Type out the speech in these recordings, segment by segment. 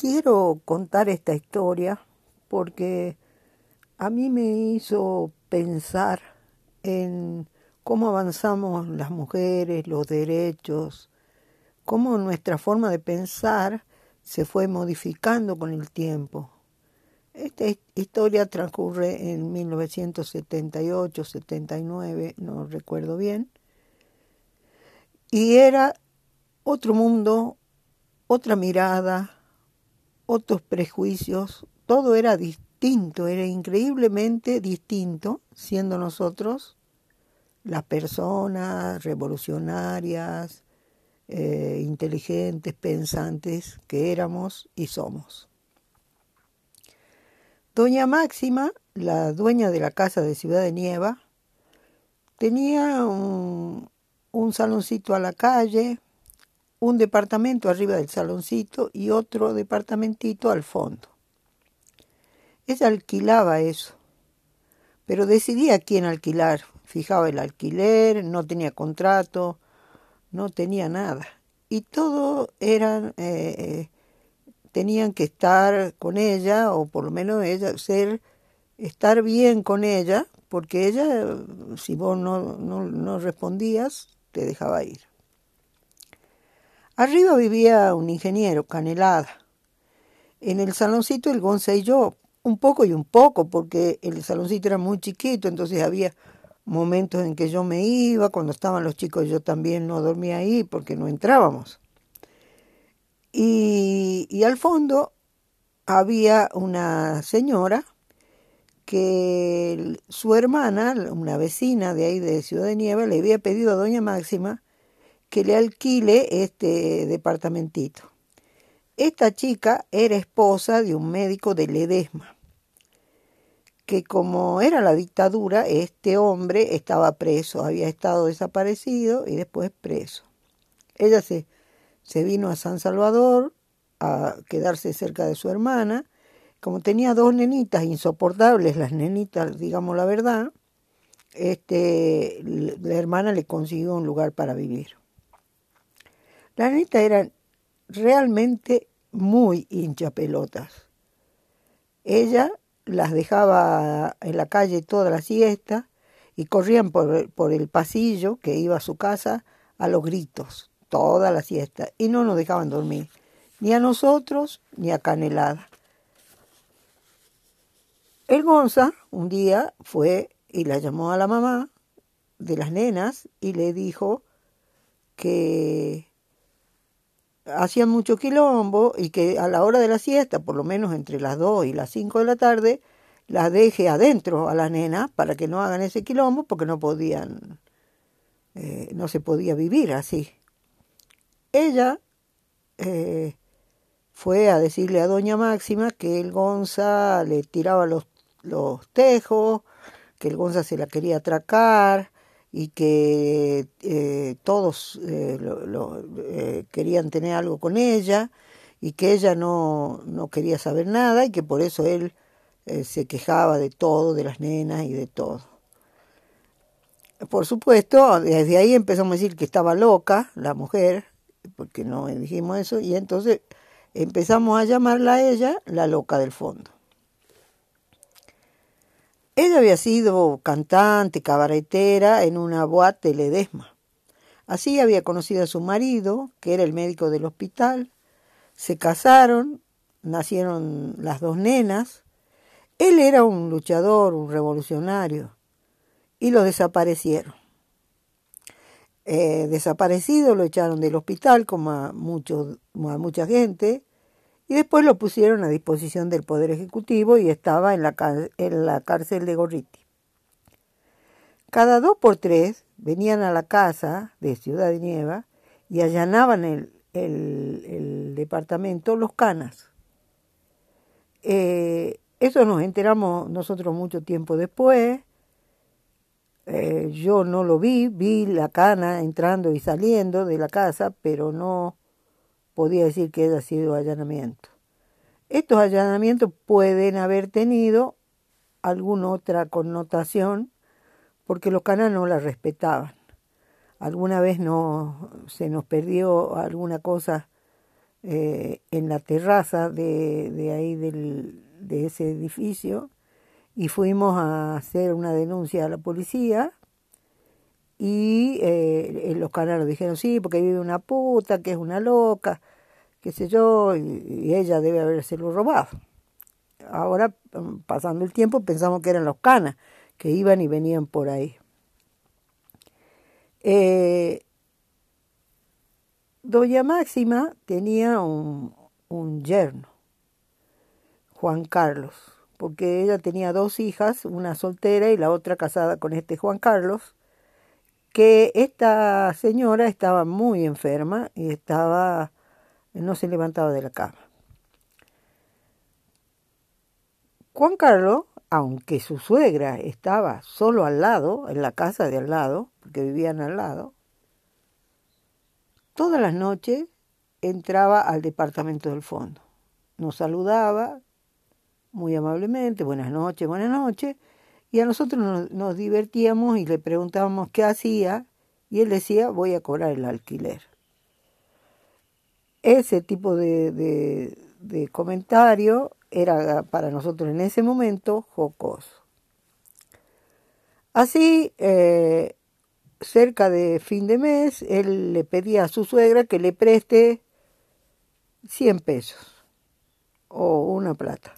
quiero contar esta historia porque a mí me hizo pensar en cómo avanzamos las mujeres, los derechos, cómo nuestra forma de pensar se fue modificando con el tiempo. Esta historia transcurre en 1978, 79, no recuerdo bien, y era otro mundo, otra mirada, otros prejuicios, todo era distinto, era increíblemente distinto, siendo nosotros las personas revolucionarias, eh, inteligentes, pensantes que éramos y somos. Doña Máxima, la dueña de la casa de Ciudad de Nieva, tenía un, un saloncito a la calle, un departamento arriba del saloncito y otro departamentito al fondo. Ella alquilaba eso, pero decidía quién alquilar. Fijaba el alquiler, no tenía contrato, no tenía nada. Y todo eran, eh, eh, tenían que estar con ella, o por lo menos ella, ser, estar bien con ella, porque ella, si vos no, no, no respondías, te dejaba ir. Arriba vivía un ingeniero, Canelada. En el saloncito el Gonza y yo, un poco y un poco, porque el saloncito era muy chiquito, entonces había momentos en que yo me iba, cuando estaban los chicos yo también no dormía ahí porque no entrábamos. Y, y al fondo había una señora que su hermana, una vecina de ahí de Ciudad de Nieve, le había pedido a doña Máxima que le alquile este departamentito. Esta chica era esposa de un médico de Ledesma, que como era la dictadura, este hombre estaba preso, había estado desaparecido y después preso. Ella se, se vino a San Salvador a quedarse cerca de su hermana, como tenía dos nenitas insoportables, las nenitas, digamos la verdad, este, la hermana le consiguió un lugar para vivir. Las nenitas eran realmente muy hinchapelotas. Ella las dejaba en la calle toda la siesta y corrían por, por el pasillo que iba a su casa a los gritos, toda la siesta, y no nos dejaban dormir, ni a nosotros ni a Canelada. El Gonza un día fue y la llamó a la mamá de las nenas y le dijo que hacían mucho quilombo y que a la hora de la siesta, por lo menos entre las 2 y las 5 de la tarde, las deje adentro a las nenas para que no hagan ese quilombo porque no podían, eh, no se podía vivir así. Ella eh, fue a decirle a doña Máxima que el Gonza le tiraba los los tejos, que el Gonza se la quería atracar y que eh, todos eh, lo, eh, querían tener algo con ella y que ella no, no quería saber nada y que por eso él se quejaba de todo, de las nenas y de todo. Por supuesto, desde ahí empezamos a decir que estaba loca la mujer, porque no dijimos eso, y entonces empezamos a llamarla a ella la loca del fondo. Ella había sido cantante, cabaretera en una boate de Ledesma. Así había conocido a su marido, que era el médico del hospital. Se casaron, nacieron las dos nenas. Él era un luchador, un revolucionario, y lo desaparecieron. Eh, desaparecido lo echaron del hospital, como a, muchos, como a mucha gente, y después lo pusieron a disposición del Poder Ejecutivo y estaba en la, en la cárcel de Gorriti. Cada dos por tres venían a la casa de Ciudad de Nieva y allanaban el, el, departamento los canas. Eh, eso nos enteramos nosotros mucho tiempo después. Eh, yo no lo vi, vi la cana entrando y saliendo de la casa, pero no podía decir que haya sido allanamiento. Estos allanamientos pueden haber tenido alguna otra connotación porque los canales no la respetaban. Alguna vez no se nos perdió alguna cosa eh, en la terraza de, de ahí del, de ese edificio y fuimos a hacer una denuncia a la policía y eh, los canales dijeron sí porque vive una puta que es una loca qué sé yo y, y ella debe habérselo robado. Ahora mm, pasando el tiempo pensamos que eran los canas que iban y venían por ahí. Eh, Doña Máxima tenía un, un yerno, Juan Carlos, porque ella tenía dos hijas, una soltera y la otra casada con este Juan Carlos, que esta señora estaba muy enferma y estaba no se levantaba de la cama. Juan Carlos, aunque su suegra estaba solo al lado, en la casa de al lado, porque vivían al lado, todas las noches entraba al departamento del fondo. Nos saludaba muy amablemente, buenas noches, buenas noches, y a nosotros nos, divertíamos y le preguntábamos qué hacía, y él decía, voy a cobrar el alquiler. Ese tipo de, de, de comentario era para nosotros en ese momento jocoso. Así, eh, cerca de fin de mes, él le pedía a su suegra que le preste 100 pesos o una plata.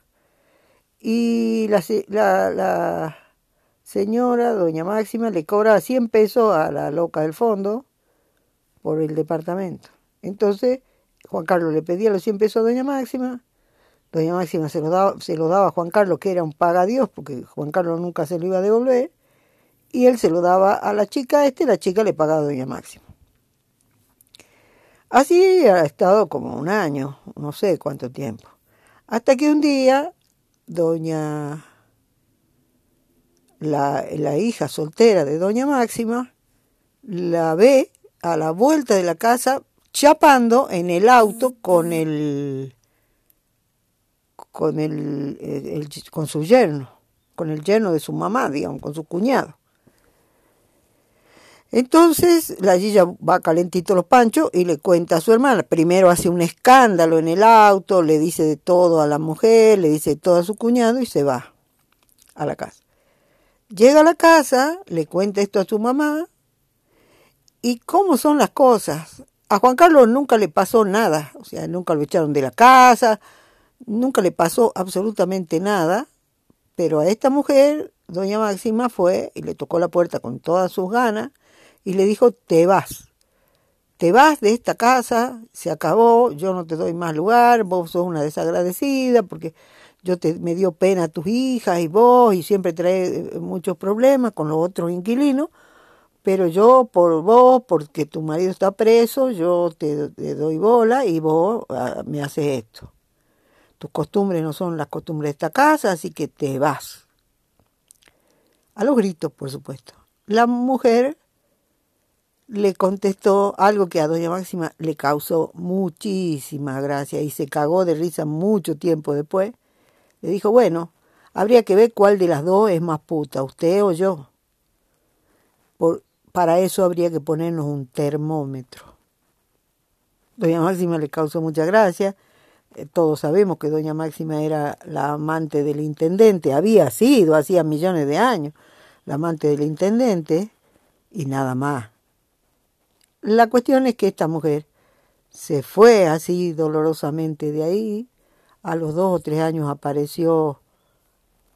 Y la, la, la señora, doña Máxima, le cobraba 100 pesos a la loca del fondo por el departamento. Entonces, Juan Carlos le pedía los 100 pesos a doña Máxima, doña Máxima se lo daba, se lo daba a Juan Carlos, que era un pagadios, porque Juan Carlos nunca se lo iba a devolver, y él se lo daba a la chica este, la chica le pagaba a doña Máxima. Así ha estado como un año, no sé cuánto tiempo. Hasta que un día, doña, la, la hija soltera de doña Máxima, la ve a la vuelta de la casa chapando en el auto con el con el, el, con su yerno, con el yerno de su mamá, digamos, con su cuñado. Entonces la Gilla va calentito los panchos y le cuenta a su hermana. Primero hace un escándalo en el auto, le dice de todo a la mujer, le dice de todo a su cuñado y se va a la casa. Llega a la casa, le cuenta esto a su mamá y cómo son las cosas. A Juan Carlos nunca le pasó nada, o sea, nunca lo echaron de la casa, nunca le pasó absolutamente nada, pero a esta mujer, doña Máxima, fue y le tocó la puerta con todas sus ganas y le dijo, te vas, te vas de esta casa, se acabó, yo no te doy más lugar, vos sos una desagradecida porque yo te, me dio pena tus hijas y vos y siempre trae eh, muchos problemas con los otros inquilinos, pero yo por vos, porque tu marido está preso, yo te, doy bola y vos uh, me haces esto. Tus costumbres no son las costumbres de esta casa, así que te vas. A los gritos, por supuesto. La mujer le contestó algo que a doña Máxima le causó muchísima gracia y se cagó de risa mucho tiempo después. Le dijo, bueno, habría que ver cuál de las dos es más puta, usted o yo. Por, para eso habría que ponernos un termómetro. Doña Máxima le causó mucha gracia. Eh, todos sabemos que doña Máxima era la amante del intendente, había sido hacía millones de años la amante del intendente y nada más la cuestión es que esta mujer se fue así dolorosamente de ahí. A los dos o tres años apareció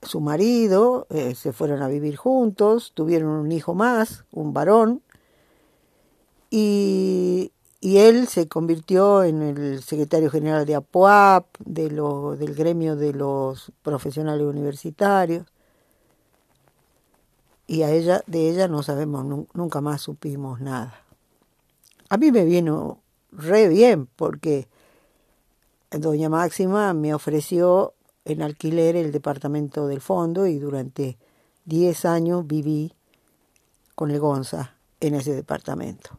su marido, eh, se fueron a vivir juntos, tuvieron un hijo más, un varón, y, él se convirtió en el secretario general de APOAP, de lo, del gremio de los profesionales universitarios, y a ella, de ella no sabemos, nunca más supimos nada. A mí me vino re bien porque doña Máxima me ofreció en alquiler el departamento del fondo y durante 10 años viví con el Gonza en ese departamento.